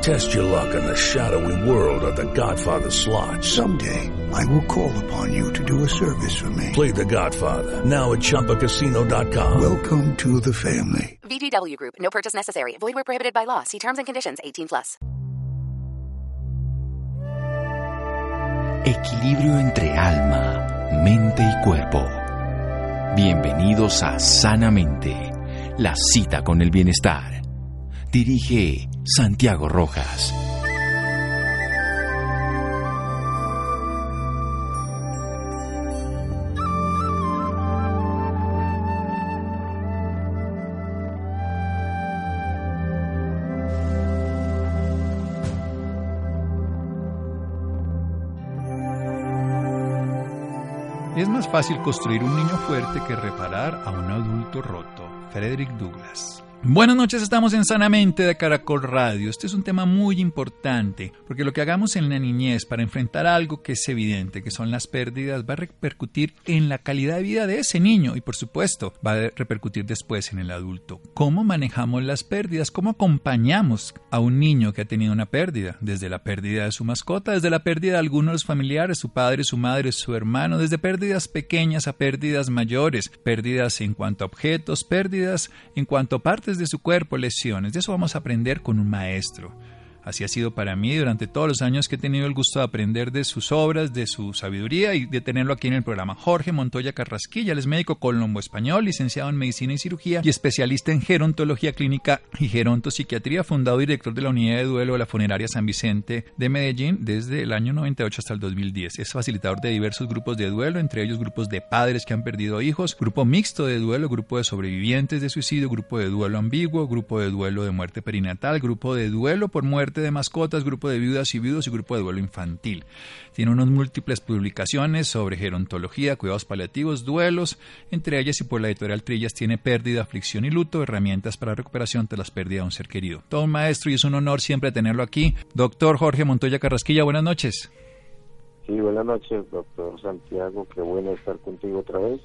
Test your luck in the shadowy world of The Godfather slot. Someday, I will call upon you to do a service for me. Play The Godfather now at ChumbaCasino.com. Welcome to the family. VGW Group. No purchase necessary. Void where prohibited by law. See terms and conditions. 18 plus. Equilibrio entre alma, mente y cuerpo. Bienvenidos a Sanamente, la cita con el bienestar. Dirige Santiago Rojas. Es más fácil construir un niño fuerte que reparar a un adulto roto. Frederick Douglass. Buenas noches, estamos en Sanamente de Caracol Radio. Este es un tema muy importante, porque lo que hagamos en la niñez para enfrentar algo que es evidente, que son las pérdidas, va a repercutir en la calidad de vida de ese niño y por supuesto va a repercutir después en el adulto. ¿Cómo manejamos las pérdidas? ¿Cómo acompañamos a un niño que ha tenido una pérdida? Desde la pérdida de su mascota, desde la pérdida de algunos de los familiares, su padre, su madre, su hermano, desde pérdidas pequeñas a pérdidas mayores, pérdidas en cuanto a objetos, pérdidas en cuanto a partes de su cuerpo, lesiones. De eso vamos a aprender con un maestro. Así ha sido para mí durante todos los años que he tenido el gusto de aprender de sus obras, de su sabiduría y de tenerlo aquí en el programa. Jorge Montoya Carrasquilla, él es médico colombo-español, licenciado en medicina y cirugía y especialista en gerontología clínica y gerontopsiquiatría, fundador y director de la unidad de duelo de la funeraria San Vicente de Medellín desde el año 98 hasta el 2010. Es facilitador de diversos grupos de duelo, entre ellos grupos de padres que han perdido hijos, grupo mixto de duelo, grupo de sobrevivientes de suicidio, grupo de duelo ambiguo, grupo de duelo de muerte perinatal, grupo de duelo por muerte de mascotas, grupo de viudas y viudos y grupo de duelo infantil. Tiene unas múltiples publicaciones sobre gerontología, cuidados paliativos, duelos, entre ellas y por la editorial Trillas tiene pérdida, aflicción y luto, herramientas para recuperación tras las pérdidas de un ser querido. Todo un maestro y es un honor siempre tenerlo aquí. Doctor Jorge Montoya Carrasquilla, buenas noches. Sí, buenas noches, doctor Santiago. Qué bueno estar contigo otra vez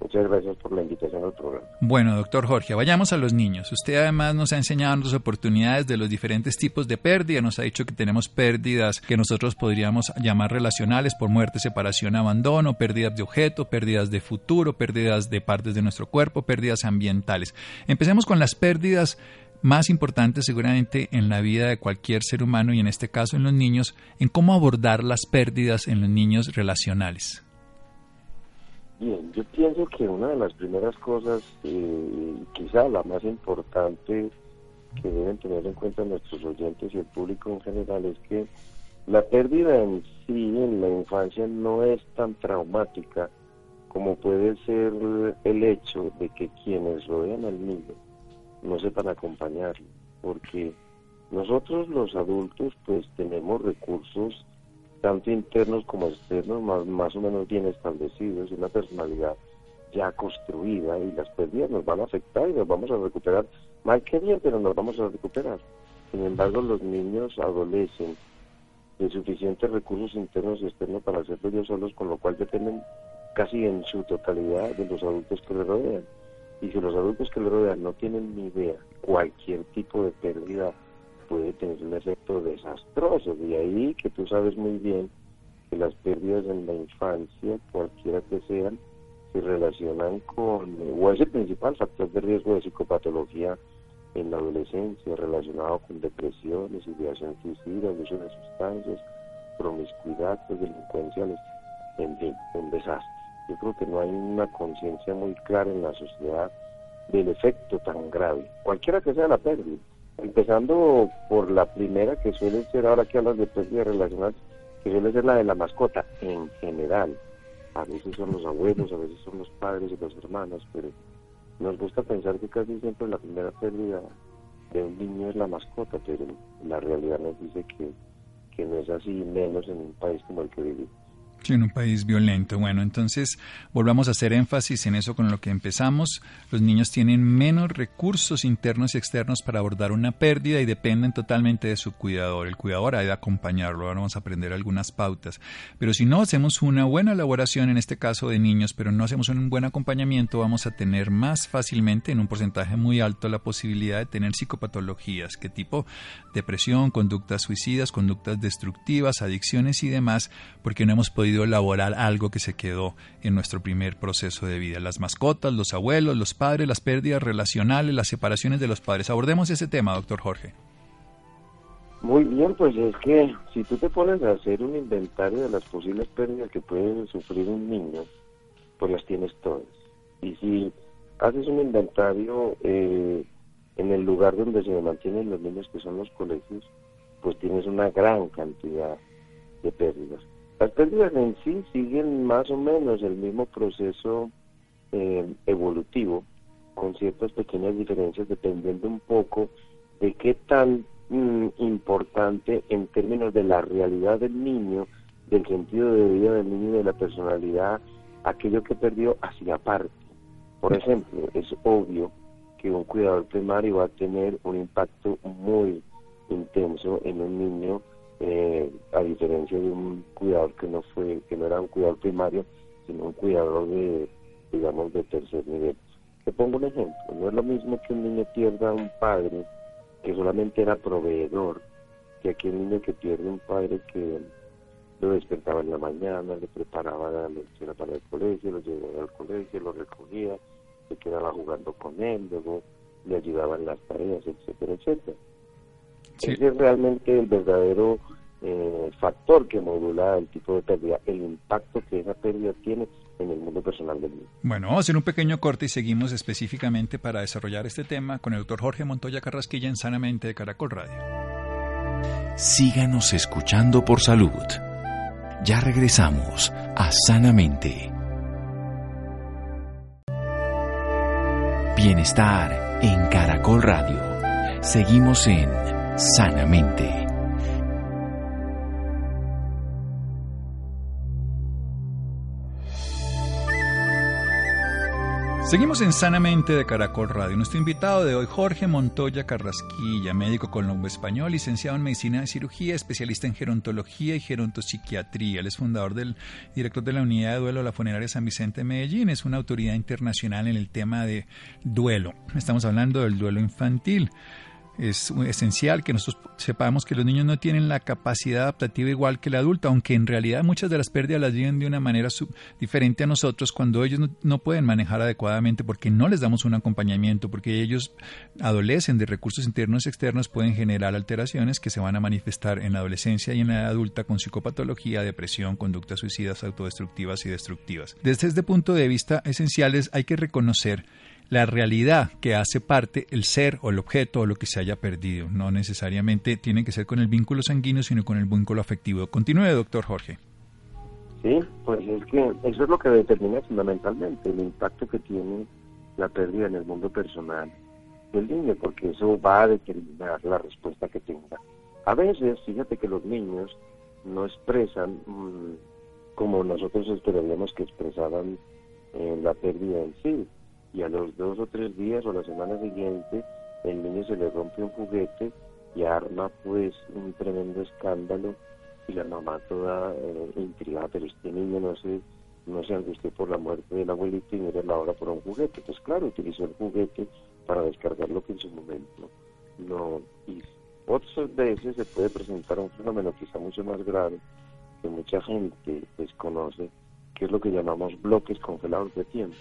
Muchas gracias por la invitación al programa. Bueno, doctor Jorge, vayamos a los niños. Usted además nos ha enseñado las oportunidades de los diferentes tipos de pérdida. Nos ha dicho que tenemos pérdidas que nosotros podríamos llamar relacionales por muerte, separación, abandono, pérdidas de objeto, pérdidas de futuro, pérdidas de partes de nuestro cuerpo, pérdidas ambientales. Empecemos con las pérdidas más importantes seguramente en la vida de cualquier ser humano y en este caso en los niños, en cómo abordar las pérdidas en los niños relacionales. Bien, yo pienso que una de las primeras cosas, eh, quizá la más importante que deben tener en cuenta nuestros oyentes y el público en general es que la pérdida en sí en la infancia no es tan traumática como puede ser el hecho de que quienes rodean al niño no sepan acompañarlo, porque nosotros los adultos pues tenemos recursos tanto internos como externos, más, más o menos bien establecidos, una personalidad ya construida y las pérdidas nos van a afectar y nos vamos a recuperar. Mal que bien, pero nos vamos a recuperar. Sin embargo, los niños adolecen de suficientes recursos internos y externos para hacerlo ellos solos, con lo cual dependen casi en su totalidad de los adultos que le rodean. Y si los adultos que le rodean no tienen ni idea, cualquier tipo de pérdida puede tener un efecto desastroso. De ahí que tú sabes muy bien que las pérdidas en la infancia, cualquiera que sean, se relacionan con, o es el principal factor de riesgo de psicopatología en la adolescencia, relacionado con depresiones, ideación suicida, uso de sustancias, promiscuidad, delincuenciales, en fin, un desastre. Yo creo que no hay una conciencia muy clara en la sociedad del efecto tan grave, cualquiera que sea la pérdida. Empezando por la primera que suele ser, ahora que hablas de pérdida relacional, que suele ser la de la mascota en general. A veces son los abuelos, a veces son los padres y los hermanos, pero nos gusta pensar que casi siempre la primera pérdida de un niño es la mascota, pero la realidad nos dice que, que no es así, menos en un país como el que vivimos. En un país violento. Bueno, entonces volvamos a hacer énfasis en eso con lo que empezamos. Los niños tienen menos recursos internos y externos para abordar una pérdida y dependen totalmente de su cuidador. El cuidador ha de acompañarlo. Ahora vamos a aprender algunas pautas. Pero si no hacemos una buena elaboración, en este caso de niños, pero no hacemos un buen acompañamiento, vamos a tener más fácilmente, en un porcentaje muy alto, la posibilidad de tener psicopatologías. ¿Qué tipo? Depresión, conductas suicidas, conductas destructivas, adicciones y demás, porque no hemos podido elaborar algo que se quedó en nuestro primer proceso de vida. Las mascotas, los abuelos, los padres, las pérdidas relacionales, las separaciones de los padres. Abordemos ese tema, doctor Jorge. Muy bien, pues es que si tú te pones a hacer un inventario de las posibles pérdidas que puede sufrir un niño, pues las tienes todas. Y si haces un inventario eh, en el lugar donde se mantienen los niños, que son los colegios, pues tienes una gran cantidad de pérdidas. Las pérdidas en sí siguen más o menos el mismo proceso eh, evolutivo, con ciertas pequeñas diferencias dependiendo un poco de qué tan mm, importante en términos de la realidad del niño, del sentido de vida del niño y de la personalidad, aquello que perdió hacia parte. Por ejemplo, es obvio que un cuidador primario va a tener un impacto muy intenso en un niño eh, a diferencia de un cuidador que no fue, que no era un cuidador primario, sino un cuidador de, digamos, de tercer nivel. Te pongo un ejemplo, no es lo mismo que un niño pierda a un padre que solamente era proveedor, que aquel niño que pierde un padre que lo despertaba en la mañana, le preparaba la lección para el colegio, lo llevaba al colegio, lo recogía, se quedaba jugando con él, luego le ayudaba en las tareas, etcétera, etcétera. Ese es realmente el verdadero eh, factor que modula el tipo de pérdida, el impacto que esa pérdida tiene en el mundo personal del niño. Bueno, vamos a hacer un pequeño corte y seguimos específicamente para desarrollar este tema con el doctor Jorge Montoya Carrasquilla en Sanamente de Caracol Radio. Síganos escuchando por salud. Ya regresamos a Sanamente. Bienestar en Caracol Radio. Seguimos en Sanamente. Seguimos en Sanamente de Caracol Radio. Nuestro invitado de hoy, Jorge Montoya Carrasquilla, médico colombo español, licenciado en medicina de cirugía, especialista en gerontología y gerontopsiquiatría. Él es fundador del director de la unidad de duelo de la funeraria San Vicente de Medellín. Es una autoridad internacional en el tema de duelo. Estamos hablando del duelo infantil es esencial que nosotros sepamos que los niños no tienen la capacidad adaptativa igual que el adulto, aunque en realidad muchas de las pérdidas las viven de una manera diferente a nosotros cuando ellos no, pueden manejar adecuadamente porque no les damos un acompañamiento, porque ellos adolecen de recursos internos y externos, pueden generar alteraciones que se van a manifestar en la adolescencia y en la edad adulta con psicopatología, depresión, conductas suicidas, autodestructivas y destructivas. Desde este punto de vista esenciales hay que reconocer la realidad que hace parte el ser o el objeto o lo que se haya perdido. No necesariamente tiene que ser con el vínculo sanguíneo, sino con el vínculo afectivo. Continúe, doctor Jorge. Sí, pues es que eso es lo que determina fundamentalmente el impacto que tiene la pérdida en el mundo personal del niño, porque eso va a determinar la respuesta que tenga. A veces, fíjate que los niños no expresan mm, como nosotros esperaríamos que expresaban eh, la pérdida en sí y a los dos o tres días o la semana siguiente el niño se le rompe un juguete y arma pues un tremendo escándalo y la mamá toda eh, intrigada, pero este niño no se, no se angustió por la muerte del abuelito y mira la hora por un juguete. Pues claro, utilizó el juguete para descargar lo que en su momento no hizo. Otras veces se puede presentar un fenómeno quizá mucho más grave que mucha gente desconoce, que es lo que llamamos bloques congelados de tiempo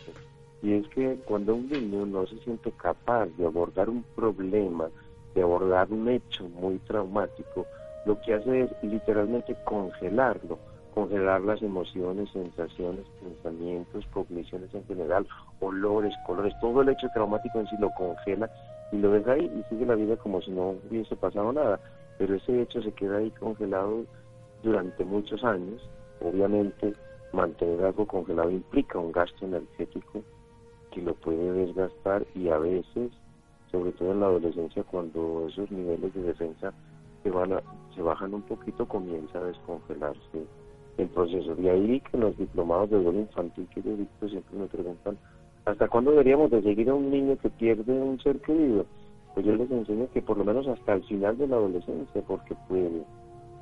y es que cuando un niño no se siente capaz de abordar un problema, de abordar un hecho muy traumático, lo que hace es literalmente congelarlo, congelar las emociones, sensaciones, pensamientos, cogniciones en general, olores, colores, todo el hecho traumático en sí lo congela y lo deja ahí y sigue la vida como si no hubiese pasado nada. Pero ese hecho se queda ahí congelado durante muchos años. Obviamente, mantener algo congelado implica un gasto energético que lo puede desgastar y a veces, sobre todo en la adolescencia, cuando esos niveles de defensa se, van a, se bajan un poquito, comienza a descongelarse el proceso. De ahí que los diplomados de duelo infantil que yo dicto siempre me preguntan, ¿hasta cuándo deberíamos de seguir a un niño que pierde un ser querido? Pues yo les enseño que por lo menos hasta el final de la adolescencia, porque puede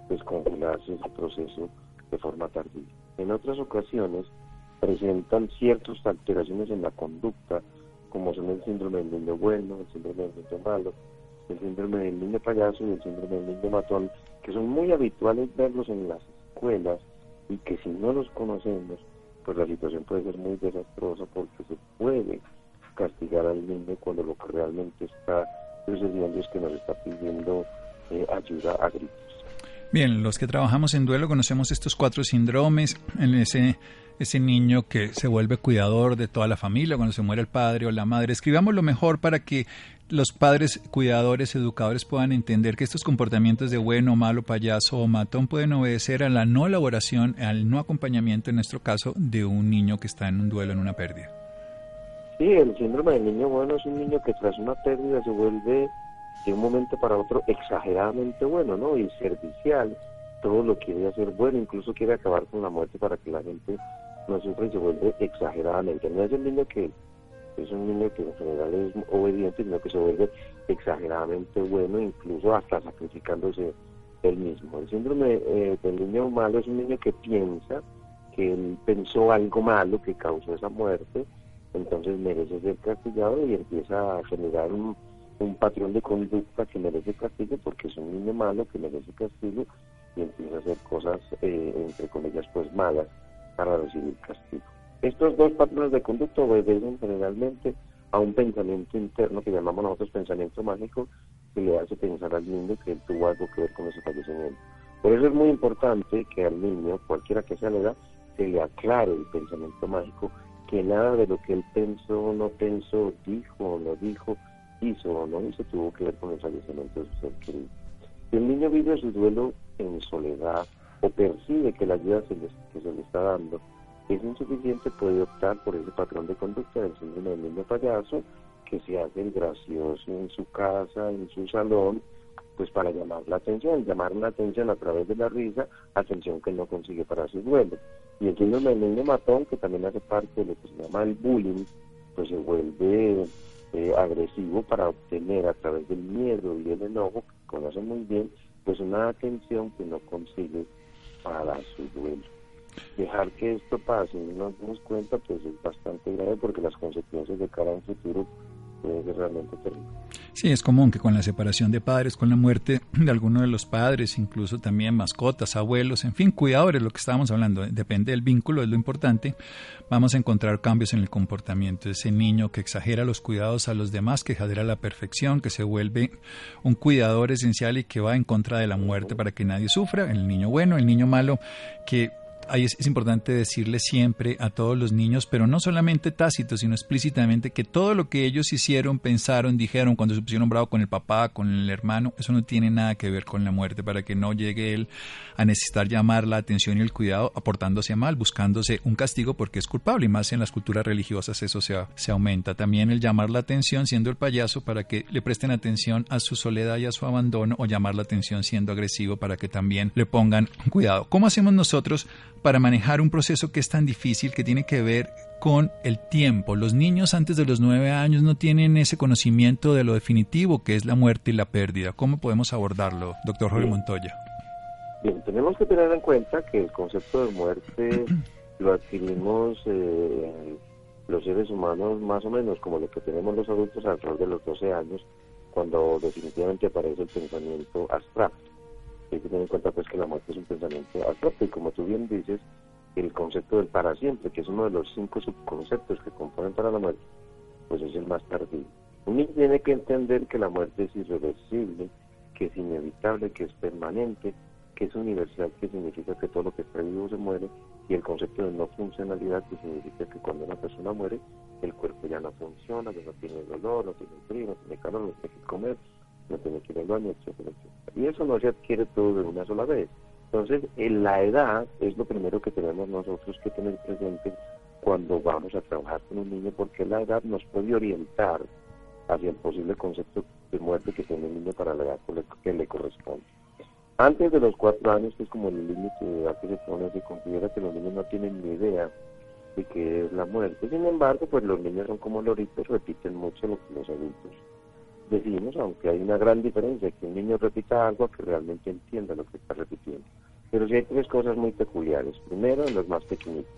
descongelarse ese proceso de forma tardía. En otras ocasiones presentan ciertas alteraciones en la conducta, como son el síndrome del niño bueno, el síndrome del niño malo, el síndrome del niño payaso y el síndrome del niño matón, que son muy habituales verlos en las escuelas y que si no los conocemos, pues la situación puede ser muy desastrosa porque se puede castigar al niño cuando lo que realmente está sucediendo es que nos está pidiendo eh, ayuda a gritos. Bien, los que trabajamos en duelo conocemos estos cuatro síndromes, en ese ese niño que se vuelve cuidador de toda la familia cuando se muere el padre o la madre. Escribamos lo mejor para que los padres, cuidadores, educadores puedan entender que estos comportamientos de bueno, malo, payaso o matón pueden obedecer a la no elaboración, al no acompañamiento, en nuestro caso, de un niño que está en un duelo, en una pérdida. Sí, el síndrome del niño bueno es un niño que tras una pérdida se vuelve de un momento para otro exageradamente bueno, ¿no? Y servicial, todo lo quiere hacer bueno, incluso quiere acabar con la muerte para que la gente no sufre y se vuelve exageradamente. No es el niño que es un niño que en general es obediente, sino que se vuelve exageradamente bueno, incluso hasta sacrificándose él mismo. El síndrome eh, del niño malo es un niño que piensa que pensó algo malo que causó esa muerte, entonces merece ser castigado y empieza a generar un, patrón de conducta que merece castigo porque es un niño malo que merece castigo y empieza a hacer cosas, eh, entre comillas, pues malas para recibir castigo. Estos dos patrones de conducta obedecen generalmente a un pensamiento interno que llamamos nosotros pensamiento mágico, que le hace pensar al niño que él tuvo algo que ver con ese fallecimiento. Por eso es muy importante que al niño, cualquiera que sea la edad, se le aclare el pensamiento mágico, que nada de lo que él pensó, no pensó, dijo o no dijo, hizo o no hizo, tuvo que ver con el fallecimiento de su ser querido. Si el niño vive su duelo en soledad o percibe que la ayuda que se le está dando es insuficiente, puede optar por ese patrón de conducta del síndrome del niño payaso, que se hace el gracioso en su casa, en su salón, pues para llamar la atención, llamar la atención a través de la risa, atención que no consigue para su duelo. Y el síndrome del niño matón, que también hace parte de lo que se llama el bullying, pues se vuelve eh, agresivo para obtener a través del miedo y el enojo, que conoce muy bien, pues una atención que no consigue para su duelo dejar que esto pase y no nos damos cuenta, pues es bastante grave porque las consecuencias de cara a futuro pueden ser realmente terribles. Sí, es común que con la separación de padres, con la muerte de alguno de los padres, incluso también mascotas, abuelos, en fin, cuidadores, lo que estábamos hablando, depende del vínculo, es lo importante, vamos a encontrar cambios en el comportamiento. Ese niño que exagera los cuidados a los demás, que exagera la perfección, que se vuelve un cuidador esencial y que va en contra de la muerte para que nadie sufra, el niño bueno, el niño malo, que ahí es, importante decirle siempre a todos los niños, pero no solamente tácito, sino explícitamente, que todo lo que ellos hicieron, pensaron, dijeron cuando se pusieron bravo con el papá, con el hermano, eso no tiene nada que ver con la muerte, para que no llegue él a necesitar llamar la atención y el cuidado aportándose mal, buscándose un castigo porque es culpable, y más en las culturas religiosas eso se, se aumenta. También el llamar la atención siendo el payaso para que le presten atención a su soledad y a su abandono, o llamar la atención siendo agresivo para que también le pongan cuidado. ¿Cómo hacemos nosotros para manejar un proceso que es tan difícil, que tiene que ver con el tiempo. Los niños antes de los nueve años no tienen ese conocimiento de lo definitivo que es la muerte y la pérdida. ¿Cómo podemos abordarlo, doctor Jorge Montoya? Bien, tenemos que tener en cuenta que el concepto de muerte lo adquirimos eh, los seres humanos más o menos como lo que tenemos los adultos alrededor de los 12 años, cuando definitivamente aparece el pensamiento abstracto hay que tener en cuenta pues que la muerte es un pensamiento abstracto y como tú bien dices, el concepto del para siempre, que es uno de los cinco subconceptos que componen para la muerte, pues es el más tardío. Un niño tiene que entender que la muerte es irreversible, que es inevitable, que es permanente, que es universal, que significa que todo lo que está vivo se muere, y el concepto de no funcionalidad, que significa que cuando una persona muere, el cuerpo ya no funciona, ya no tiene dolor, no tiene frío, no tiene calor, no tiene que comer, no tiene que ir al baño, etcétera, etcétera. Y eso no se adquiere todo de una sola vez. Entonces, en la edad es lo primero que tenemos nosotros que tener presente cuando vamos a trabajar con un niño, porque la edad nos puede orientar hacia el posible concepto de muerte que tiene el niño para la edad que le corresponde. Antes de los cuatro años, que es como el límite de edad que se pone, se considera que los niños no tienen ni idea de qué es la muerte. Sin embargo, pues los niños son como loritos, repiten mucho lo que los adultos decimos, aunque hay una gran diferencia, que un niño repita algo que realmente entienda lo que está repitiendo. Pero sí hay tres cosas muy peculiares. Primero, en los más pequeñitos.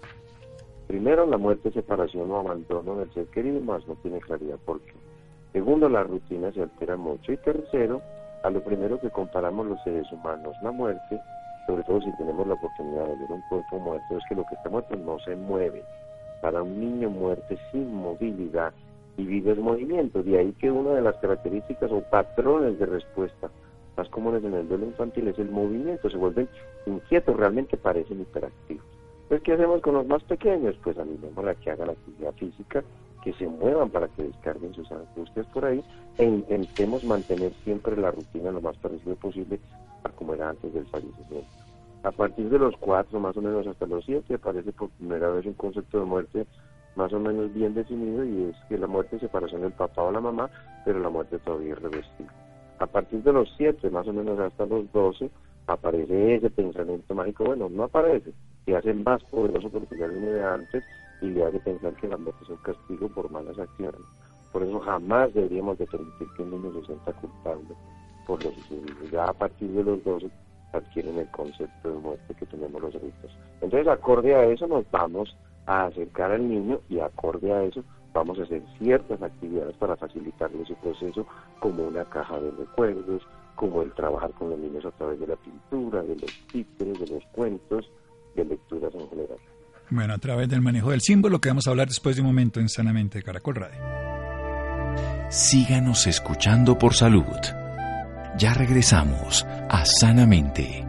Primero, la muerte, separación o abandono del ser querido, más no tiene claridad por qué. Segundo, la rutina se altera mucho. Y tercero, a lo primero que comparamos los seres humanos, la muerte, sobre todo si tenemos la oportunidad de ver un cuerpo muerto, es que lo que está muerto no se mueve. Para un niño muerte sin movilidad y vive el movimiento. De ahí que una de las características o patrones de respuesta más comunes en el duelo infantil es el movimiento, se vuelven inquietos, realmente parecen hiperactivos. Pues, ¿qué hacemos con los más pequeños? Pues animemos a que hagan actividad física, que se muevan para que descarguen sus angustias por ahí e intentemos mantener siempre la rutina lo más parecido posible a como era antes del fallecimiento. A partir de los cuatro, más o menos hasta los siete, aparece por primera vez un concepto de muerte más o menos bien definido y es que la muerte es separación del papá o la mamá, pero la muerte todavía es reversible. A partir de los siete, más o menos hasta los doce, aparece ese pensamiento mágico, bueno, no aparece, se hace más poderoso porque ya viene de antes y le hace pensar que la muerte es un castigo por malas acciones. Por eso jamás deberíamos de permitir que un niño se sienta culpable por lo sucedido. Ya a partir de los 12 adquieren el concepto de muerte que tenemos los adultos. Entonces, acorde a eso, nos vamos a acercar al niño y acorde a eso vamos a hacer ciertas actividades para facilitarle su proceso, como una caja de recuerdos, como el trabajar con los niños a través de la pintura, de los títulos, de los cuentos, de lecturas en general. Bueno, a través del manejo del símbolo que vamos a hablar después de un momento en Sanamente de Caracol Radio. Síganos escuchando por salud. Ya regresamos a Sanamente.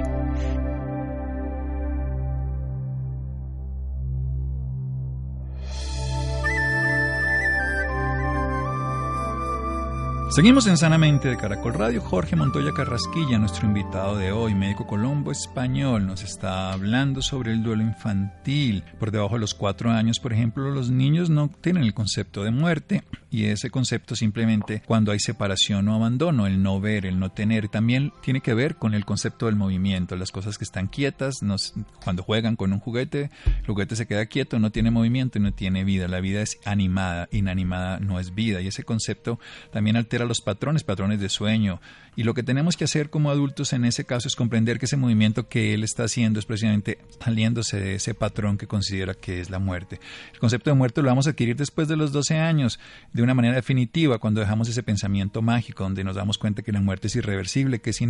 Seguimos en Sanamente de Caracol Radio. Jorge Montoya Carrasquilla, nuestro invitado de hoy, médico colombo español, nos está hablando sobre el duelo infantil. Por debajo de los cuatro años, por ejemplo, los niños no tienen el concepto de muerte y ese concepto simplemente cuando hay separación o abandono, el no ver, el no tener, también tiene que ver con el concepto del movimiento, las cosas que están quietas, cuando juegan con un juguete, el juguete se queda quieto, no tiene movimiento y no tiene vida. La vida es animada, inanimada no es vida y ese concepto también altera los patrones, patrones de sueño. Y lo que tenemos que hacer como adultos en ese caso es comprender que ese movimiento que él está haciendo es precisamente saliéndose de ese patrón que considera que es la muerte. El concepto de muerte lo vamos a adquirir después de los 12 años, de una manera definitiva, cuando dejamos ese pensamiento mágico, donde nos damos cuenta que la muerte es irreversible, que es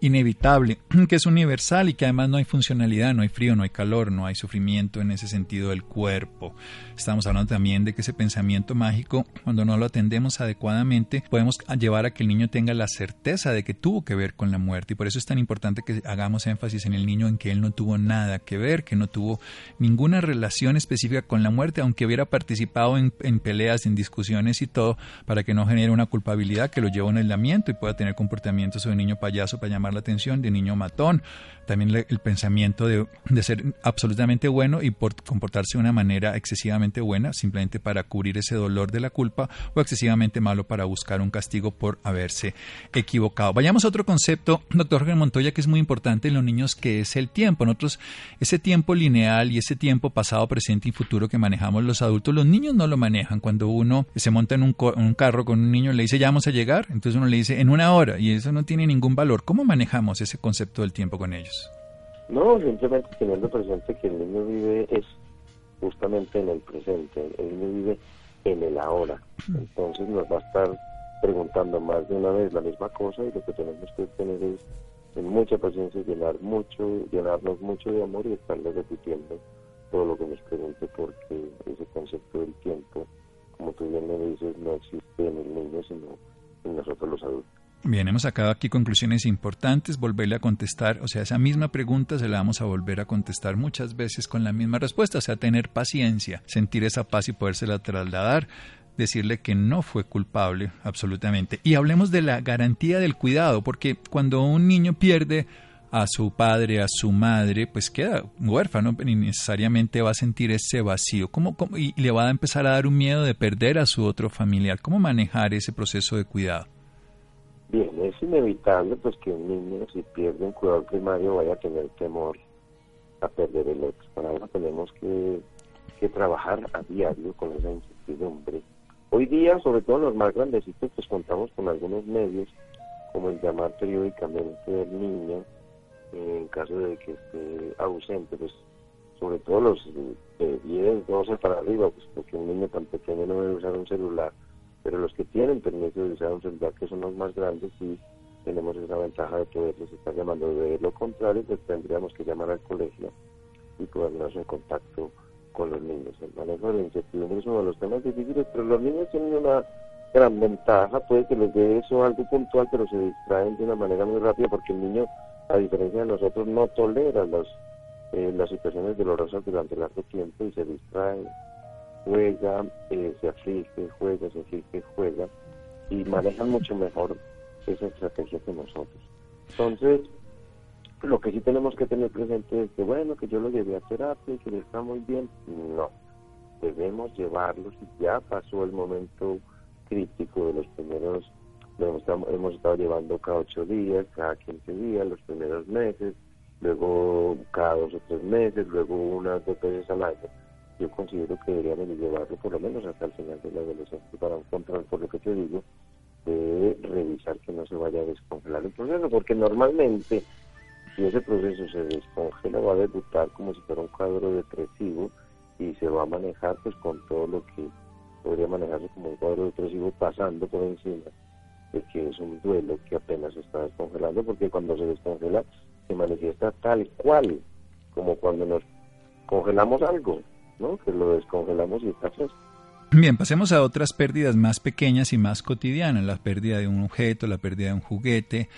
inevitable, que es universal y que además no hay funcionalidad, no hay frío, no hay calor, no hay sufrimiento en ese sentido del cuerpo. Estamos hablando también de que ese pensamiento mágico, cuando no lo atendemos adecuadamente, podemos a llevar a que el niño tenga la certeza de que tuvo que ver con la muerte. Y por eso es tan importante que hagamos énfasis en el niño en que él no tuvo nada que ver, que no tuvo ninguna relación específica con la muerte, aunque hubiera participado en, peleas, en discusiones y todo, para que no genere una culpabilidad que lo lleve a un aislamiento y pueda tener comportamientos de niño payaso para llamar la atención, de niño matón, también el pensamiento de, de ser absolutamente bueno y por comportarse de una manera excesivamente buena, simplemente para cubrir ese dolor de la culpa, o excesivamente malo para buscar un castigo por haberse equivocado. Vayamos a otro concepto, doctor Jorge Montoya, que es muy importante en los niños, que es el tiempo. Nosotros, ese tiempo lineal y ese tiempo pasado, presente y futuro que manejamos los adultos, los niños no lo manejan. Cuando uno se monta en un, un carro con un niño, le dice, ya vamos a llegar, entonces uno le dice, en una hora, y eso no tiene ningún valor. ¿Cómo manejamos ese concepto del tiempo con ellos? No, simplemente teniendo presente que el niño vive es justamente en el presente, el niño vive en el ahora. Entonces nos va a estar preguntando más de una vez la misma cosa y lo que tenemos que tener es en mucha paciencia llenar mucho, llenarnos mucho de amor y estarle repitiendo todo lo que nos pregunte porque ese concepto del tiempo, como tú bien me dices, no existe en el niño, sino en nosotros los adultos. Bien, hemos sacado aquí conclusiones importantes, volverle a contestar, o sea, esa misma pregunta se la vamos a volver a contestar muchas veces con la misma respuesta, o sea, tener paciencia, sentir esa paz y podérsela trasladar, decirle que no fue culpable, absolutamente. Y hablemos de la garantía del cuidado, porque cuando un niño pierde a su padre, a su madre, pues queda huérfano y necesariamente va a sentir ese vacío. ¿Cómo, cómo, y le va a empezar a dar un miedo de perder a su otro familiar. ¿Cómo manejar ese proceso de cuidado? Bien, es inevitable pues que un niño si pierde un cuidado primario vaya a tener temor a perder el otro. Para eso tenemos que, que trabajar a diario con esa incertidumbre. Hoy día, sobre todo los más grandecitos, pues contamos con algunos medios, como el llamar periódicamente del niño, eh, en caso de que esté ausente, pues sobre todo los de 10, 12 para arriba, pues porque un niño tan pequeño no debe usar un celular pero los que tienen permiso de usar un celular, que son los más grandes, sí tenemos esa ventaja de poderles estar llamando. De lo contrario, pues tendríamos que llamar al colegio y ponernos en contacto con los niños. El manejo de la incertidumbre de los temas difíciles, pero los niños tienen una gran ventaja, puede que les dé eso algo puntual, pero se distraen de una manera muy rápida porque el niño, a diferencia de nosotros, no tolera los, eh, las situaciones dolorosas durante largo tiempo y se distrae juega, eh, se aflige, juega, se aflige, juega, y manejan mucho mejor esa estrategia que nosotros. Entonces, lo que sí tenemos que tener presente es que, bueno, que yo lo llevé a terapia y que le está muy bien. No, debemos llevarlos. Ya pasó el momento crítico de los primeros, hemos, hemos estado llevando cada ocho días, cada quince días, los primeros meses, luego cada dos o tres meses, luego unas dos veces al año yo considero que deberíamos llevarlo por lo menos hasta el final de la adolescencia para un control, por lo que te digo, de revisar que no se vaya a descongelar el proceso, porque normalmente si ese proceso se descongela va a debutar como si fuera un cuadro depresivo y se va a manejar pues con todo lo que podría manejarse como un cuadro depresivo pasando por encima de que es un duelo que apenas se está descongelando porque cuando se descongela se manifiesta tal cual como cuando nos congelamos algo ¿no? que lo descongelamos y está fresco. Bien, pasemos a otras pérdidas más pequeñas y más cotidianas, la pérdida de un objeto, la pérdida de un juguete,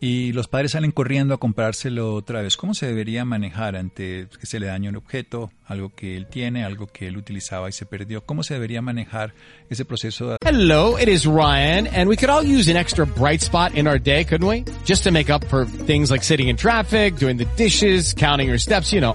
y los padres salen corriendo a comprárselo otra vez. ¿Cómo se debería manejar ante que se le dañe un objeto, algo que él tiene, algo que él utilizaba y se perdió? ¿Cómo se debería manejar ese proceso? Hello, it is Ryan, and we could all use an extra bright spot in our day, couldn't we? Just to make up for things like sitting in traffic, doing the dishes, counting your steps, you know,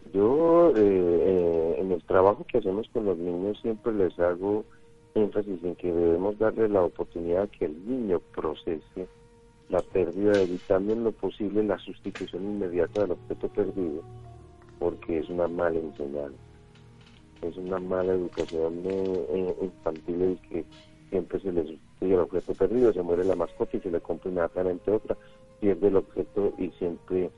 yo eh, eh, en el trabajo que hacemos con los niños siempre les hago énfasis en que debemos darle la oportunidad que el niño procese la pérdida, evitando en lo posible la sustitución inmediata del objeto perdido porque es una mala enseñanza. Es una mala educación eh, infantil y que siempre se le sustituye el objeto perdido, se muere la mascota y se le compra inmediatamente otra, pierde el objeto y siempre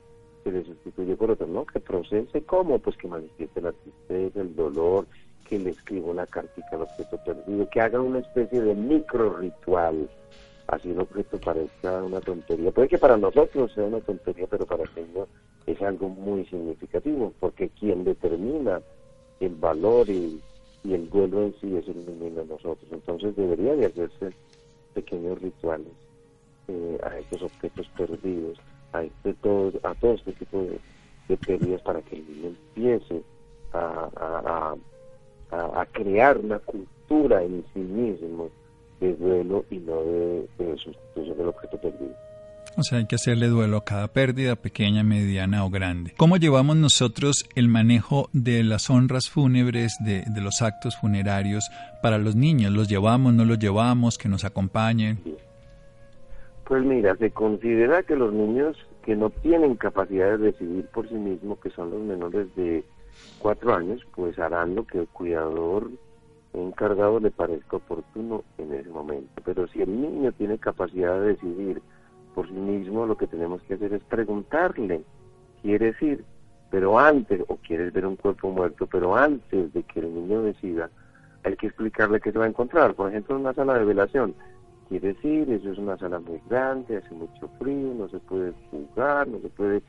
se le sustituye por otro, ¿no? Que procese cómo, pues que manifieste la tristeza, el dolor, que le escriba una cartica al objeto perdido, que haga una especie de micro ritual, así el objeto parezca una tontería. Puede que para nosotros sea una tontería, pero para el Señor es algo muy significativo, porque quien determina el valor y, el duelo en sí es el niño de nosotros. Entonces debería de hacerse pequeños rituales eh, a estos objetos perdidos, a, este todo, a todo este tipo de, pérdidas para que el niño empiece a, a, crear una cultura en sí mismo de duelo y no de sustitución del objeto perdido. O sea, hay que hacerle duelo a cada pérdida, pequeña, mediana o grande. ¿Cómo llevamos nosotros el manejo de las honras fúnebres, de, los actos funerarios para los niños? ¿Los llevamos, no los llevamos, que nos acompañen? Pues mira, se considera que los niños que no tienen capacidad de decidir por sí mismos, que son los menores de cuatro años, pues harán lo que el cuidador en encargado le parezca oportuno en ese momento. Pero si el niño tiene capacidad de decidir por sí mismo, lo que tenemos que hacer es preguntarle, ¿quieres ir? Pero antes, o quieres ver un cuerpo muerto, pero antes de que el niño decida, hay que explicarle qué se va a encontrar. Por ejemplo, en una sala de velación, ¿quieres ir? Eso es una sala muy grande, hace mucho frío, no se puede jugar, no se puede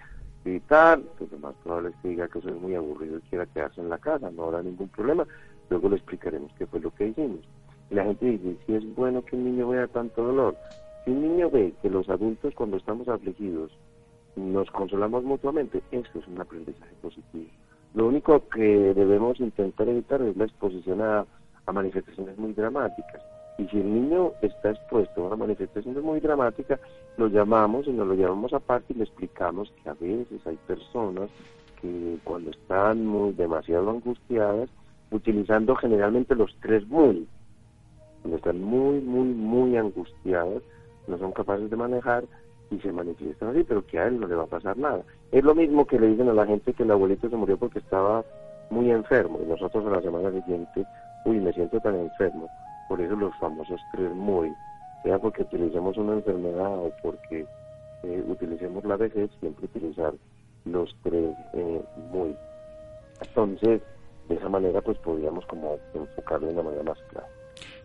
gritar, pues lo más probable es que diga que eso es muy aburrido y quiera quedarse en la casa, no habrá ningún problema. Luego le explicaremos qué fue lo que hicimos. Y la gente dice, si es bueno que un niño vea tanto dolor. Si un niño ve que los adultos cuando estamos afligidos nos consolamos mutuamente, eso es un aprendizaje positivo. Lo único que debemos intentar evitar es la exposición a manifestaciones muy dramáticas. Y si el niño está expuesto a una manifestación muy dramática, lo llamamos y nos lo llevamos aparte y le explicamos que a veces hay personas que cuando están muy demasiado angustiadas, utilizando generalmente los tres muy, cuando están muy, muy, muy angustiadas, no son capaces de manejar y se manifiestan así, pero que a él no le va a pasar nada. Es lo mismo que le dicen a la gente que el abuelito se murió porque estaba muy enfermo y nosotros a la semana siguiente, uy, me siento tan enfermo por eso los famosos tres muy, sea porque utilicemos una enfermedad o porque eh, utilicemos la vejez, siempre utilizar los tres eh, muy. Entonces, de esa manera, pues podríamos como enfocarlo de una manera más clara.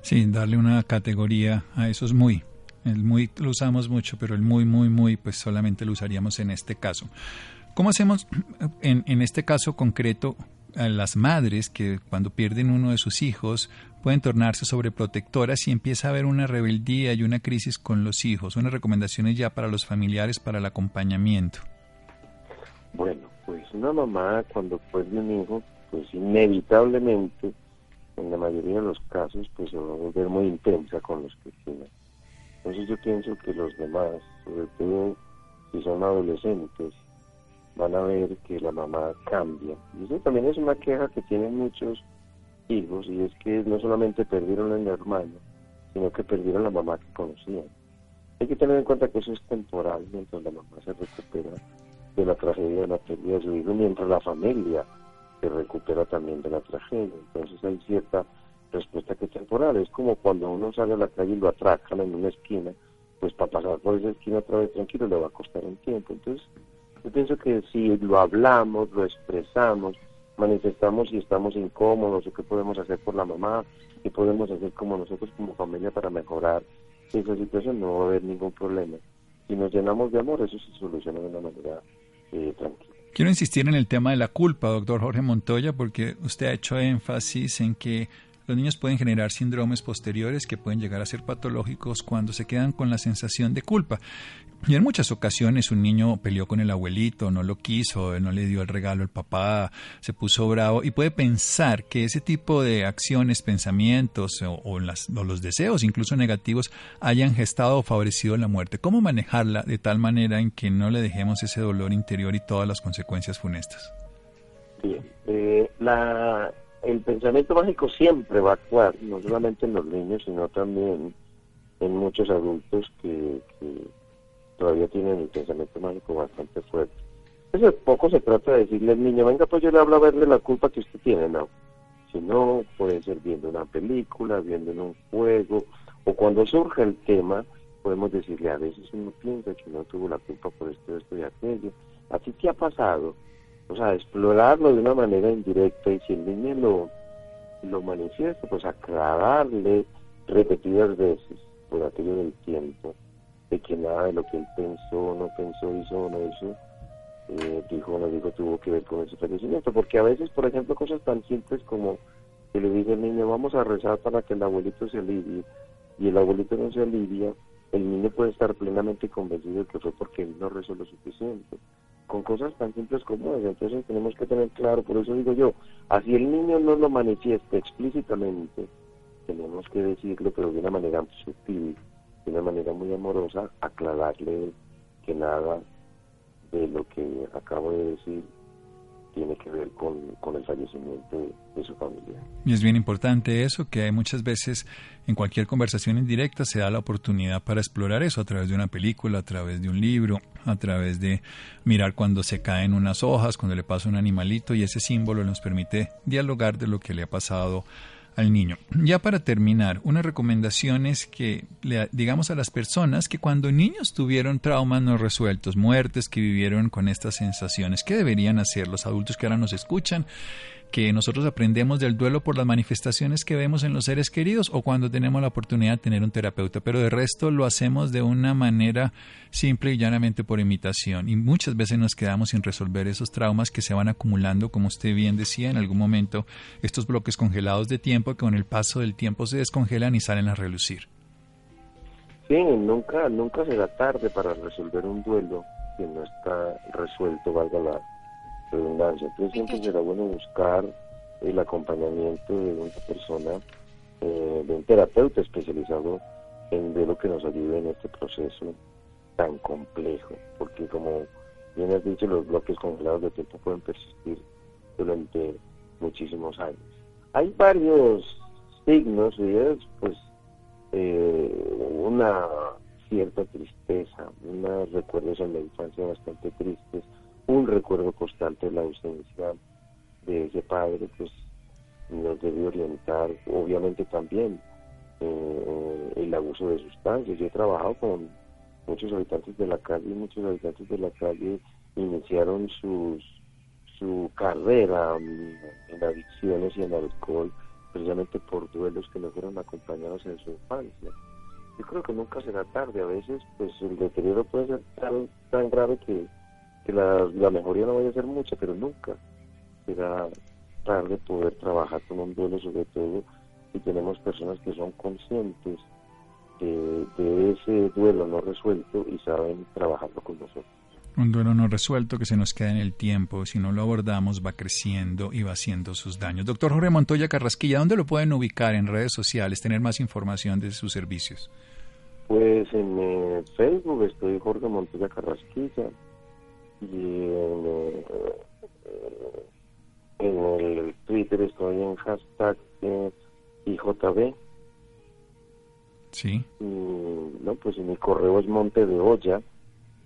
Sí, darle una categoría a esos muy. El muy lo usamos mucho, pero el muy, muy, muy, pues solamente lo usaríamos en este caso. ¿Cómo hacemos en, en este caso concreto a las madres que cuando pierden uno de sus hijos pueden tornarse sobreprotectoras y empieza a haber una rebeldía y una crisis con los hijos. Unas recomendaciones ya para los familiares para el acompañamiento. Bueno, pues una mamá cuando pierde un hijo, pues inevitablemente, en la mayoría de los casos, pues se va a volver muy intensa con los que tiene. Entonces yo pienso que los demás, sobre todo si son adolescentes, van a ver que la mamá cambia. Y eso también es una queja que tienen muchos hijos y es que no solamente perdieron al hermano, sino que perdieron la mamá que conocían. Hay que tener en cuenta que eso es temporal mientras la mamá se recupera de la tragedia de la pérdida de su hijo, mientras la familia se recupera también de la tragedia. Entonces hay cierta respuesta que es temporal. Es como cuando uno sale a la calle y lo atracan en una esquina, pues para pasar por esa esquina otra vez tranquilo le va a costar un tiempo. Entonces yo pienso que si lo hablamos, lo expresamos, manifestamos si estamos incómodos o qué podemos hacer por la mamá, qué podemos hacer como nosotros como familia para mejorar esa situación, no va a haber ningún problema. Si nos llenamos de amor, eso se soluciona de una manera eh, tranquila. Quiero insistir en el tema de la culpa, doctor Jorge Montoya, porque usted ha hecho énfasis en que los niños pueden generar síndromes posteriores que pueden llegar a ser patológicos cuando se quedan con la sensación de culpa. Y en muchas ocasiones un niño peleó con el abuelito, no lo quiso, no le dio el regalo al papá, se puso bravo y puede pensar que ese tipo de acciones, pensamientos o, los deseos, incluso negativos, hayan gestado o favorecido la muerte. ¿Cómo manejarla de tal manera en que no le dejemos ese dolor interior y todas las consecuencias funestas? Bien, eh, el pensamiento mágico siempre va a actuar, no solamente en los niños, sino también en muchos adultos que, todavía tienen el pensamiento mágico bastante fuerte. Eso poco se trata de decirle al niño, venga, pues yo le hablo a verle la culpa que usted tiene, no. Si no, puede ser viendo una película, viendo un juego, o cuando surge el tema, podemos decirle, a veces uno piensa que no tuvo la culpa por esto, esto y aquello. ¿Así qué ha pasado? o sea, explorarlo de una manera indirecta y si el niño lo, lo manifiesta, pues aclararle repetidas veces por aquello del tiempo, de que nada de lo que él pensó, no pensó, hizo o no hizo, eh, dijo o no dijo, tuvo que ver con ese fallecimiento. Porque a veces, por ejemplo, cosas tan simples como que le dice al niño, vamos a rezar para que el abuelito se alivie, y el abuelito no se alivia, el niño puede estar plenamente convencido de que fue porque él no rezó lo suficiente con cosas tan simples como esas. Entonces tenemos que tener claro, por eso digo yo, así el niño no lo manifieste explícitamente, tenemos que decirlo, pero de una manera sutil, de una manera muy amorosa, aclararle que nada de lo que acabo de decir tiene que ver con, el fallecimiento de, su familia. Y es bien importante eso, que muchas veces en cualquier conversación indirecta se da la oportunidad para explorar eso a través de una película, a través de un libro, a través de mirar cuando se caen unas hojas, cuando le pasa un animalito y ese símbolo nos permite dialogar de lo que le ha pasado al niño. Ya para terminar, unas recomendaciones que le digamos a las personas que cuando niños tuvieron traumas no resueltos, muertes que vivieron con estas sensaciones, ¿qué deberían hacer los adultos que ahora nos escuchan? Que nosotros aprendemos del duelo por las manifestaciones que vemos en los seres queridos o cuando tenemos la oportunidad de tener un terapeuta, pero de resto lo hacemos de una manera simple y llanamente por imitación y muchas veces nos quedamos sin resolver esos traumas que se van acumulando, como usted bien decía, en algún momento estos bloques congelados de tiempo que con el paso del tiempo se descongelan y salen a relucir. Sí, nunca, nunca será tarde para resolver un duelo que no está resuelto, valga la redundancia. Entonces siempre será bueno buscar el acompañamiento de una persona, eh, de un terapeuta especializado en de lo que nos ayude en este proceso tan complejo, porque como bien has dicho, los bloques congelados de tiempo pueden persistir durante muchísimos años. Hay varios signos y es pues eh, una cierta tristeza, unos recuerdos en la infancia bastante tristes, un recuerdo constante de la ausencia de ese padre, pues nos debe orientar, obviamente también eh, el abuso de sustancias. Yo he trabajado con muchos habitantes de la calle y muchos habitantes de la calle iniciaron sus, su carrera en adicciones y en alcohol precisamente por duelos que no fueron acompañados en su infancia. Yo creo que nunca será tarde, a veces pues el deterioro puede ser tan, tan grave que que la, la mejoría no vaya a ser mucha, pero nunca será tarde poder trabajar con un duelo, sobre todo si tenemos personas que son conscientes de, de ese duelo no resuelto y saben trabajarlo con nosotros. Un duelo no resuelto que se nos queda en el tiempo, si no lo abordamos va creciendo y va haciendo sus daños. Doctor Jorge Montoya Carrasquilla, ¿dónde lo pueden ubicar en redes sociales, tener más información de sus servicios? Pues en eh, Facebook estoy Jorge Montoya Carrasquilla, y en, eh, en el Twitter estoy en hashtag eh, IJB. Sí. Y, no, pues mi correo es monte de olla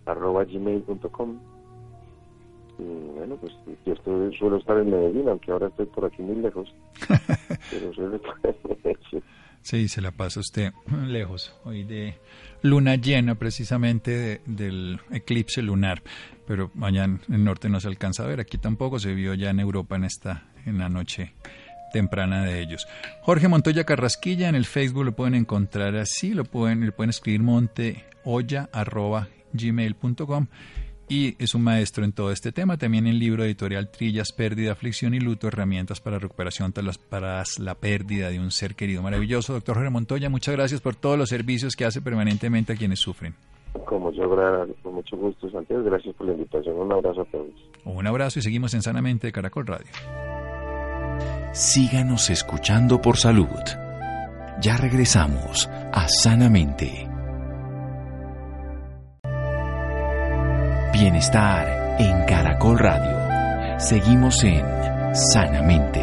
arroba gmail.com. Y bueno, pues yo estoy, suelo estar en Medellín, aunque ahora estoy por aquí muy lejos. pero suelo estar en Medellín. Sí, se la pasa usted lejos, hoy de luna llena precisamente del eclipse lunar, pero allá en el norte no se alcanza a ver, aquí tampoco se vio ya en Europa en esta en la noche temprana de ellos. Jorge Montoya Carrasquilla en el Facebook lo pueden encontrar así, lo pueden le pueden escribir monteolla@gmail.com y es un maestro en todo este tema. También en el libro editorial Trillas, Pérdida, Aflicción y Luto, herramientas para recuperación tras, para la pérdida de un ser querido. Maravilloso, doctor Jorge Montoya, muchas gracias por todos los servicios que hace permanentemente a quienes sufren. Como yo, con mucho gusto, Santiago, gracias por la invitación. Un abrazo a todos. Un abrazo y seguimos en Sanamente de Caracol Radio. Síganos escuchando por salud. Ya regresamos a Sanamente. Bienestar en Caracol Radio. Seguimos en Sanamente.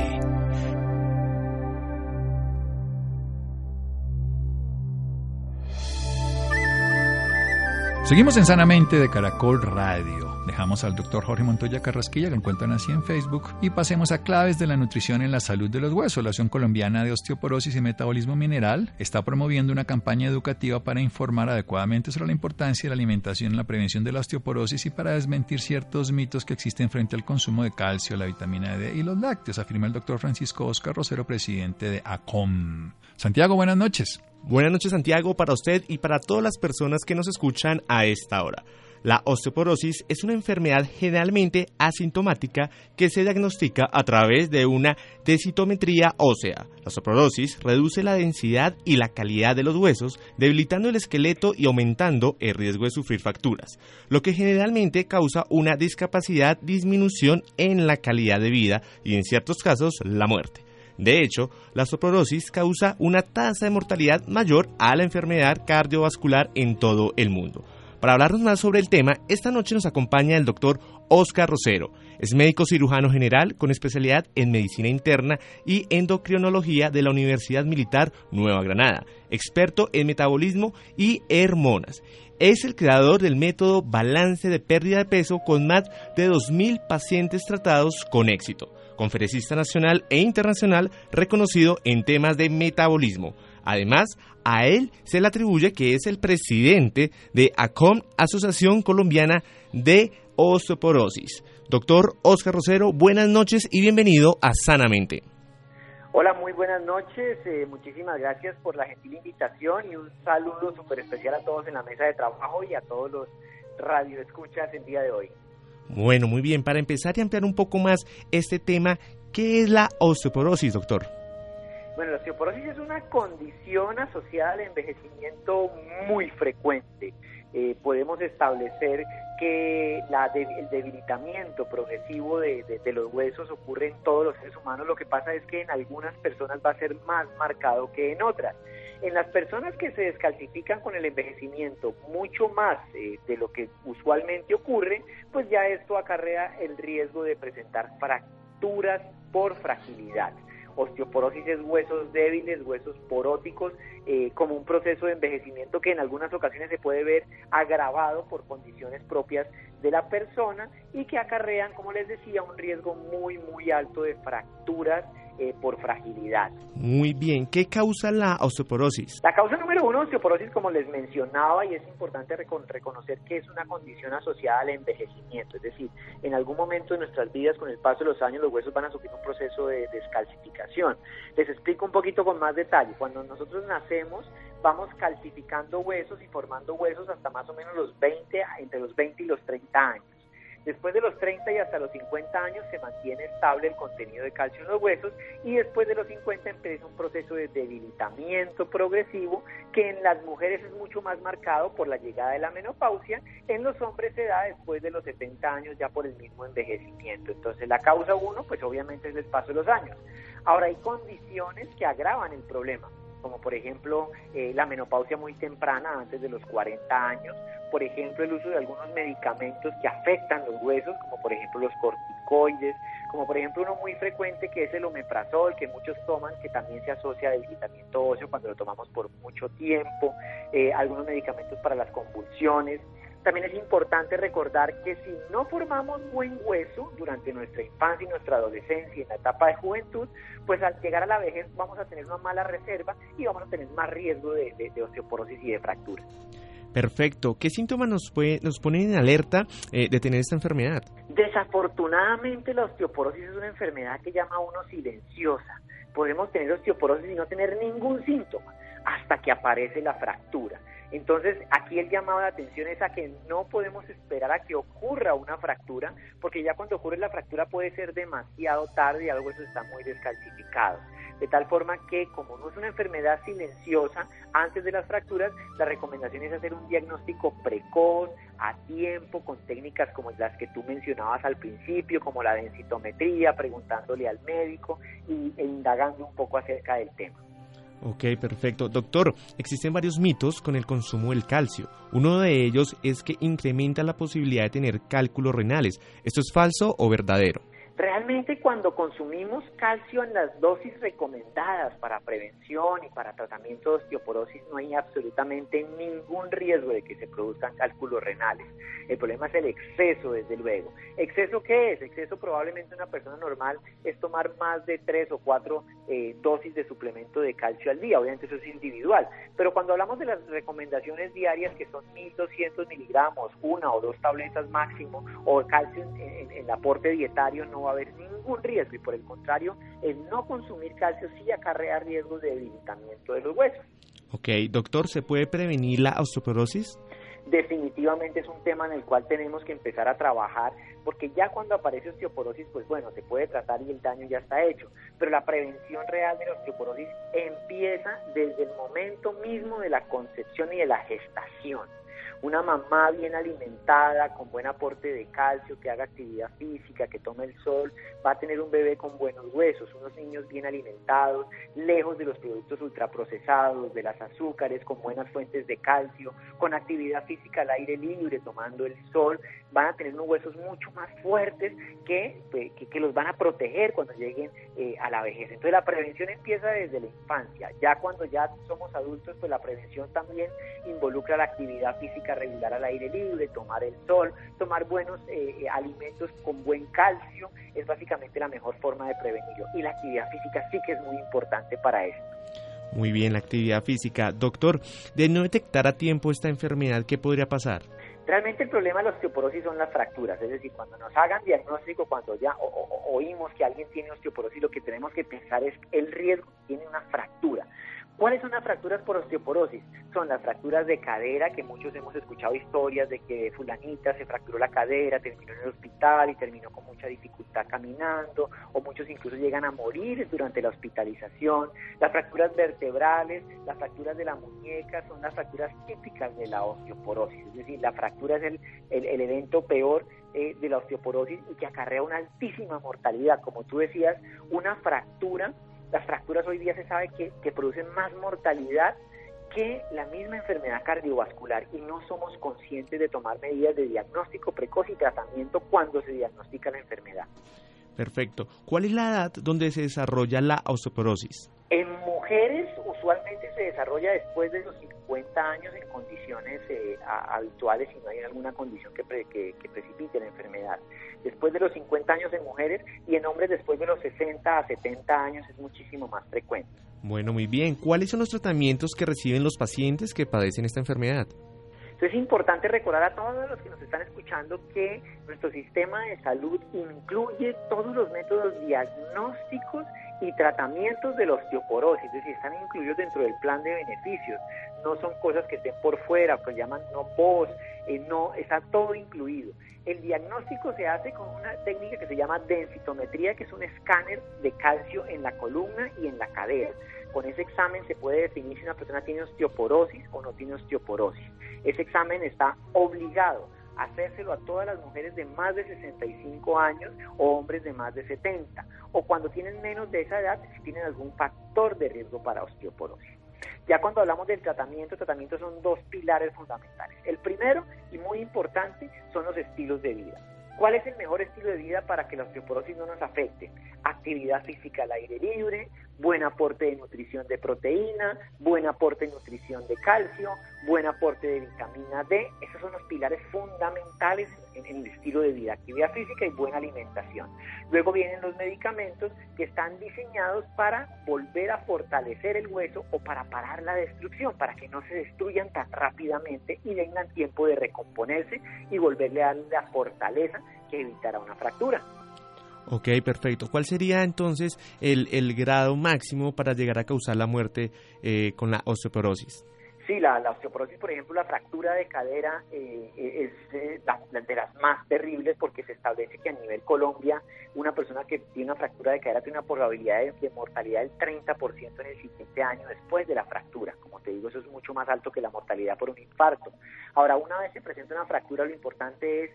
Seguimos en Sanamente de Caracol Radio. Dejamos al doctor Jorge Montoya Carrasquilla, que encuentran así en Facebook, y pasemos a claves de la nutrición en la salud de los huesos. La Asociación Colombiana de Osteoporosis y Metabolismo Mineral está promoviendo una campaña educativa para informar adecuadamente sobre la importancia de la alimentación en la prevención de la osteoporosis y para desmentir ciertos mitos que existen frente al consumo de calcio, la vitamina D y los lácteos, afirma el doctor Francisco Oscar Rosero, presidente de ACOM. Santiago, buenas noches. Buenas noches Santiago para usted y para todas las personas que nos escuchan a esta hora. La osteoporosis es una enfermedad generalmente asintomática que se diagnostica a través de una densitometría ósea. La osteoporosis reduce la densidad y la calidad de los huesos, debilitando el esqueleto y aumentando el riesgo de sufrir fracturas, lo que generalmente causa una discapacidad, disminución en la calidad de vida y en ciertos casos la muerte. De hecho, la osteoporosis causa una tasa de mortalidad mayor a la enfermedad cardiovascular en todo el mundo. Para hablarnos más sobre el tema, esta noche nos acompaña el doctor Oscar Rosero. Es médico cirujano general con especialidad en medicina interna y endocrinología de la Universidad Militar Nueva Granada, experto en metabolismo y hormonas. Es el creador del método Balance de Pérdida de Peso con más de 2.000 pacientes tratados con éxito. conferencista nacional e internacional reconocido en temas de metabolismo. Además, a él se le atribuye que es el presidente de ACOM, Asociación Colombiana de Osteoporosis. Doctor Oscar Rosero, buenas noches y bienvenido a Sanamente. Hola, muy buenas noches. Eh, muchísimas gracias por la gentil invitación y un saludo súper especial a todos en la mesa de trabajo y a todos los radioescuchas el día de hoy. Bueno, muy bien. Para empezar y ampliar un poco más este tema, ¿qué es la osteoporosis, doctor? Bueno, la osteoporosis es una condición asociada al envejecimiento muy frecuente. Eh, podemos establecer que el debilitamiento progresivo de, los huesos ocurre en todos los seres humanos, lo que pasa es que en algunas personas va a ser más marcado que en otras. En las personas que se descalcifican con el envejecimiento mucho más eh, de lo que usualmente ocurre, pues ya esto acarrea el riesgo de presentar fracturas por fragilidad. Osteoporosis es huesos débiles, huesos poróticos, eh, como un proceso de envejecimiento que en algunas ocasiones se puede ver agravado por condiciones propias de la persona y que acarrean, como les decía, un riesgo muy, muy alto de fracturas eh, por fragilidad. Muy bien, ¿qué causa la osteoporosis? La causa número uno, osteoporosis, como les mencionaba, y es importante reconocer que es una condición asociada al envejecimiento, es decir, en algún momento de nuestras vidas, con el paso de los años, los huesos van a sufrir un proceso de descalcificación. Les explico un poquito con más detalle. Cuando nosotros nacemos, vamos calcificando huesos y formando huesos hasta más o menos los 20, entre los 20 y los 30 años. Después de los 30 y hasta los 50 años se mantiene estable el contenido de calcio en los huesos y después de los 50 empieza un proceso de debilitamiento progresivo que en las mujeres es mucho más marcado por la llegada de la menopausia, en los hombres se da después de los 70 años ya por el mismo envejecimiento. Entonces la causa uno pues obviamente es el paso de los años. Ahora hay condiciones que agravan el problema como por ejemplo eh, la menopausia muy temprana, antes de los 40 años, por ejemplo el uso de algunos medicamentos que afectan los huesos, como por ejemplo los corticoides, como por ejemplo uno muy frecuente que es el omeprazol, que muchos toman, que también se asocia al debilitamiento óseo cuando lo tomamos por mucho tiempo, eh, algunos medicamentos para las convulsiones, también es importante recordar que si no formamos buen hueso durante nuestra infancia y nuestra adolescencia y en la etapa de juventud, pues al llegar a la vejez vamos a tener una mala reserva y vamos a tener más riesgo de, osteoporosis y de fracturas. Perfecto. ¿Qué síntomas nos, puede, nos ponen en alerta eh, de tener esta enfermedad? Desafortunadamente la osteoporosis es una enfermedad que llama a uno silenciosa. Podemos tener osteoporosis y no tener ningún síntoma hasta que aparece la fractura. Entonces, aquí el llamado de atención es a que no podemos esperar a que ocurra una fractura, porque ya cuando ocurre la fractura puede ser demasiado tarde y algo eso está muy descalcificado. De tal forma que, como no es una enfermedad silenciosa, antes de las fracturas, la recomendación es hacer un diagnóstico precoz, a tiempo, con técnicas como las que tú mencionabas al principio, como la densitometría, preguntándole al médico y, e indagando un poco acerca del tema. Ok, perfecto. Doctor, existen varios mitos con el consumo del calcio. Uno de ellos es que incrementa la posibilidad de tener cálculos renales. ¿Esto es falso o verdadero? Realmente cuando consumimos calcio en las dosis recomendadas para prevención y para tratamiento de osteoporosis no hay absolutamente ningún riesgo de que se produzcan cálculos renales. El problema es el exceso, desde luego. ¿Exceso qué es? Exceso probablemente una persona normal es tomar más de tres o cuatro eh, dosis de suplemento de calcio al día. Obviamente eso es individual. Pero cuando hablamos de las recomendaciones diarias que son 1.200 miligramos, una o dos tabletas máximo, o calcio en, en el aporte dietario no va a haber ningún riesgo y por el contrario, el no consumir calcio sí acarrea riesgos de debilitamiento de los huesos. Ok, doctor, ¿se puede prevenir la osteoporosis? definitivamente es un tema en el cual tenemos que empezar a trabajar, porque ya cuando aparece osteoporosis, pues bueno, se puede tratar y el daño ya está hecho, pero la prevención real de la osteoporosis empieza desde el momento mismo de la concepción y de la gestación. Una mamá bien alimentada, con buen aporte de calcio, que haga actividad física, que tome el sol, va a tener un bebé con buenos huesos, unos niños bien alimentados, lejos de los productos ultraprocesados, de las azúcares, con buenas fuentes de calcio, con actividad física al aire libre, tomando el sol, van a tener unos huesos mucho más fuertes que, pues, que, los van a proteger cuando lleguen eh, a la vejez. Entonces la prevención empieza desde la infancia. Ya cuando ya somos adultos, pues la prevención también involucra la actividad física regular al aire libre, tomar el sol, tomar buenos eh, eh, alimentos con buen calcio, es básicamente la mejor forma de prevenirlo. Y la actividad física sí que es muy importante para esto. Muy bien, la actividad física. Doctor, de no detectar a tiempo esta enfermedad, ¿qué podría pasar? Realmente el problema de la osteoporosis son las fracturas, es decir, cuando nos hagan diagnóstico, cuando ya oímos que alguien tiene osteoporosis, lo que tenemos que pensar es el riesgo que tiene una fractura. ¿Cuáles son las fracturas por osteoporosis? Son las fracturas de cadera, que muchos hemos escuchado historias de que fulanita se fracturó la cadera, terminó en el hospital y terminó con mucha dificultad caminando, o muchos incluso llegan a morir durante la hospitalización. Las fracturas vertebrales, las fracturas de la muñeca son las fracturas típicas de la osteoporosis, es decir, la fractura es el, el, evento peor eh, de la osteoporosis y que acarrea una altísima mortalidad. Como tú decías, una fractura las fracturas hoy día se sabe que, producen más mortalidad que la misma enfermedad cardiovascular y no somos conscientes de tomar medidas de diagnóstico precoz y tratamiento cuando se diagnostica la enfermedad. Perfecto. ¿Cuál es la edad donde se desarrolla la osteoporosis? En mujeres usualmente se desarrolla después de los 50 años en condiciones eh, habituales y no hay alguna condición que, que, que, precipite la enfermedad. Después de los 50 años en mujeres y en hombres después de los 60 a 70 años es muchísimo más frecuente. Bueno, muy bien. ¿Cuáles son los tratamientos que reciben los pacientes que padecen esta enfermedad? Entonces es importante recordar a todos los que nos están escuchando que nuestro sistema de salud incluye todos los métodos diagnósticos y tratamientos de la osteoporosis, es decir, están incluidos dentro del plan de beneficios, no son cosas que estén por fuera, que llaman no post, eh, no, está todo incluido. El diagnóstico se hace con una técnica que se llama densitometría, que es un escáner de calcio en la columna y en la cadera. Con ese examen se puede definir si una persona tiene osteoporosis o no tiene osteoporosis. Ese examen está obligado hacérselo a todas las mujeres de más de 65 años o hombres de más de 70, o cuando tienen menos de esa edad si tienen algún factor de riesgo para osteoporosis. Ya cuando hablamos del tratamiento, tratamiento son dos pilares fundamentales. El primero y muy importante son los estilos de vida. ¿Cuál es el mejor estilo de vida para que la osteoporosis no nos afecte? Actividad física al aire libre, buen aporte de nutrición de proteína, buen aporte de nutrición de calcio, buen aporte de vitamina D. Esos son los pilares fundamentales en, el estilo de vida, actividad física y buena alimentación. Luego vienen los medicamentos que están diseñados para volver a fortalecer el hueso o para parar la destrucción, para que no se destruyan tan rápidamente y tengan tiempo de recomponerse y volverle a darle la fortaleza que evitará una fractura. Ok, perfecto. ¿Cuál sería entonces el, el grado máximo para llegar a causar la muerte eh, con la osteoporosis? Sí, la, osteoporosis, por ejemplo, la fractura de cadera eh, es eh, de las más terribles porque se establece que a nivel Colombia una persona que tiene una fractura de cadera tiene una probabilidad de, mortalidad del 30% en el siguiente año después de la fractura. Como te digo, eso es mucho más alto que la mortalidad por un infarto. Ahora, una vez se presenta una fractura, lo importante es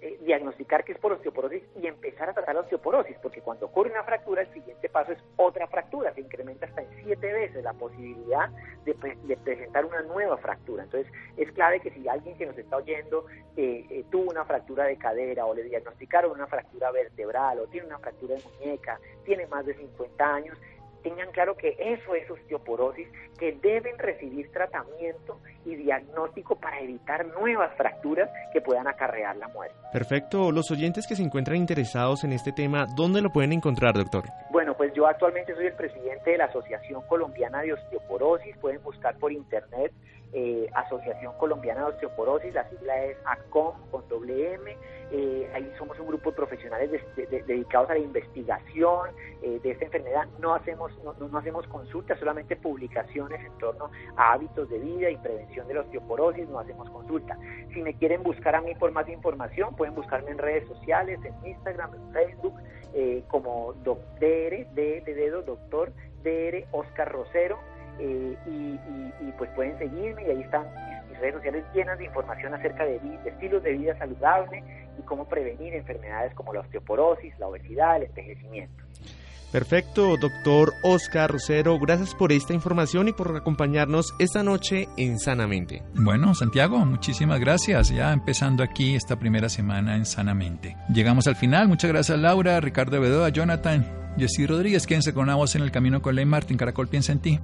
eh, diagnosticar que es por osteoporosis y empezar a tratar la osteoporosis, porque cuando ocurre una fractura, el siguiente paso es otra fractura, se incrementa hasta en siete veces la posibilidad de, presentar una nueva fractura. Entonces, es clave que si alguien que nos está oyendo eh, eh, tuvo una fractura de cadera o le diagnosticaron una fractura vertebral o tiene una fractura de muñeca, tiene más de 50 años, tengan claro que eso es osteoporosis, que deben recibir tratamiento y diagnóstico para evitar nuevas fracturas que puedan acarrear la muerte. Perfecto. Los oyentes que se encuentran interesados en este tema, ¿dónde lo pueden encontrar, doctor? Bueno, pues yo actualmente soy el presidente de la Asociación Colombiana de Osteoporosis. Pueden buscar por internet eh, Asociación Colombiana de Osteoporosis, la sigla es ACOM con doble. Eh, ahí somos un grupo de profesionales dedicados a la investigación eh, de esta enfermedad. No hacemos, no, no, hacemos consultas, solamente publicaciones en torno a hábitos de vida y prevención de la osteoporosis, no hacemos consulta. Si me quieren buscar a mí por más información, pueden buscarme en redes sociales, en Instagram, en Facebook, como DR, D de dedo, doctor DR Oscar Rosero. Eh, y, pues pueden seguirme y ahí están mis, redes sociales llenas de información acerca de, estilos de vida saludable y cómo prevenir enfermedades como la osteoporosis, la obesidad, el envejecimiento. Perfecto, doctor Oscar Rosero, gracias por esta información y por acompañarnos esta noche en Sanamente. Bueno, Santiago, muchísimas gracias. Ya empezando aquí esta primera semana en Sanamente. Llegamos al final. Muchas gracias, Laura, Ricardo Bedoya, Jonathan, Jessy Rodríguez. Quédense con una voz en el camino con Ley Martin. Caracol piensa en ti.